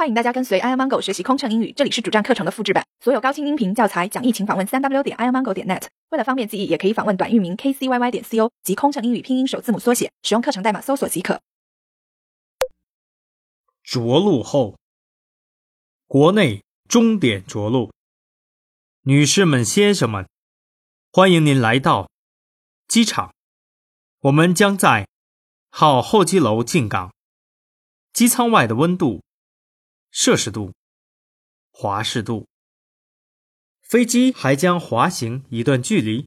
欢迎大家跟随 i amango 学习空乘英语，这里是主站课程的复制版，所有高清音频教材讲义，请访问三 w 点 i amango 点 net。为了方便记忆，也可以访问短域名 kcyy 点 co 及空乘英语拼音首字母缩写，使用课程代码搜索即可。着陆后，国内终点着陆。女士们、先生们，欢迎您来到机场。我们将在号候机楼进港。机舱外的温度。摄氏度、华氏度。飞机还将滑行一段距离，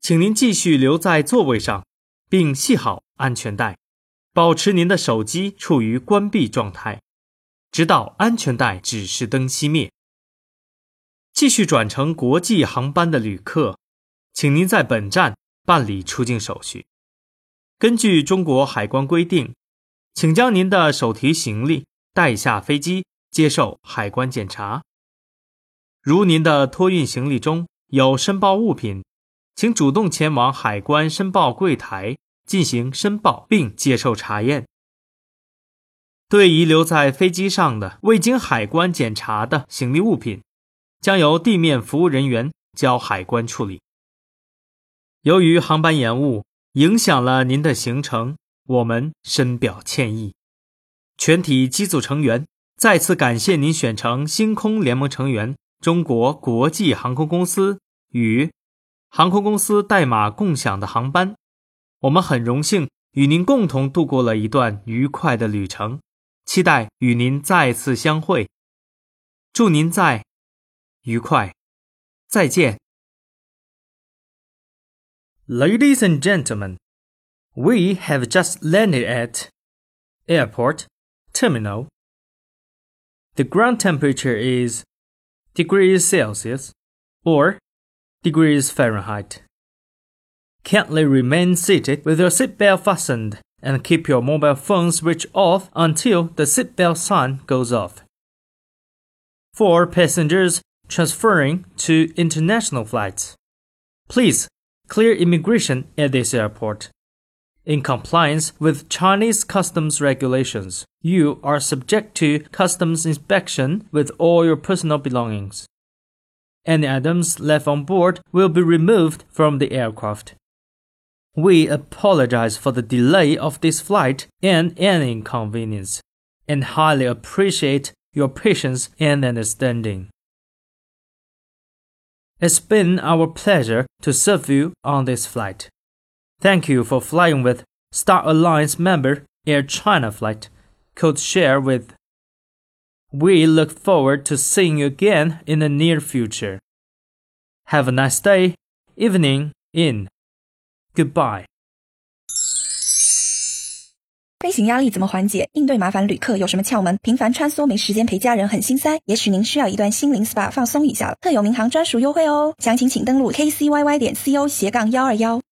请您继续留在座位上，并系好安全带，保持您的手机处于关闭状态，直到安全带指示灯熄灭。继续转乘国际航班的旅客，请您在本站办理出境手续。根据中国海关规定，请将您的手提行李带下飞机。接受海关检查。如您的托运行李中有申报物品，请主动前往海关申报柜台进行申报并接受查验。对遗留在飞机上的未经海关检查的行李物品，将由地面服务人员交海关处理。由于航班延误影响了您的行程，我们深表歉意。全体机组成员。再次感谢您选乘星空联盟成员中国国际航空公司与航空公司代码共享的航班，我们很荣幸与您共同度过了一段愉快的旅程，期待与您再次相会。祝您在愉快，再见。Ladies and gentlemen, we have just landed at airport terminal. The ground temperature is degrees Celsius or degrees Fahrenheit. Kindly remain seated with your seatbelt fastened and keep your mobile phone switched off until the seatbelt sign goes off. For passengers transferring to international flights, please clear immigration at this airport. In compliance with Chinese customs regulations, you are subject to customs inspection with all your personal belongings. Any items left on board will be removed from the aircraft. We apologize for the delay of this flight and any inconvenience, and highly appreciate your patience and understanding. It's been our pleasure to serve you on this flight. Thank you for flying with Star Alliance member Air China flight, code share with. We look forward to seeing you again in the near future. Have a nice day, evening, in. Goodbye. 飞行压力怎么缓解？应对麻烦旅客有什么窍门？频繁穿梭没时间陪家人很心塞，也许您需要一段心灵 SPA 放松一下了。特有民航专属优惠哦，详情请登录 kcyy 点 co 斜杠幺二幺。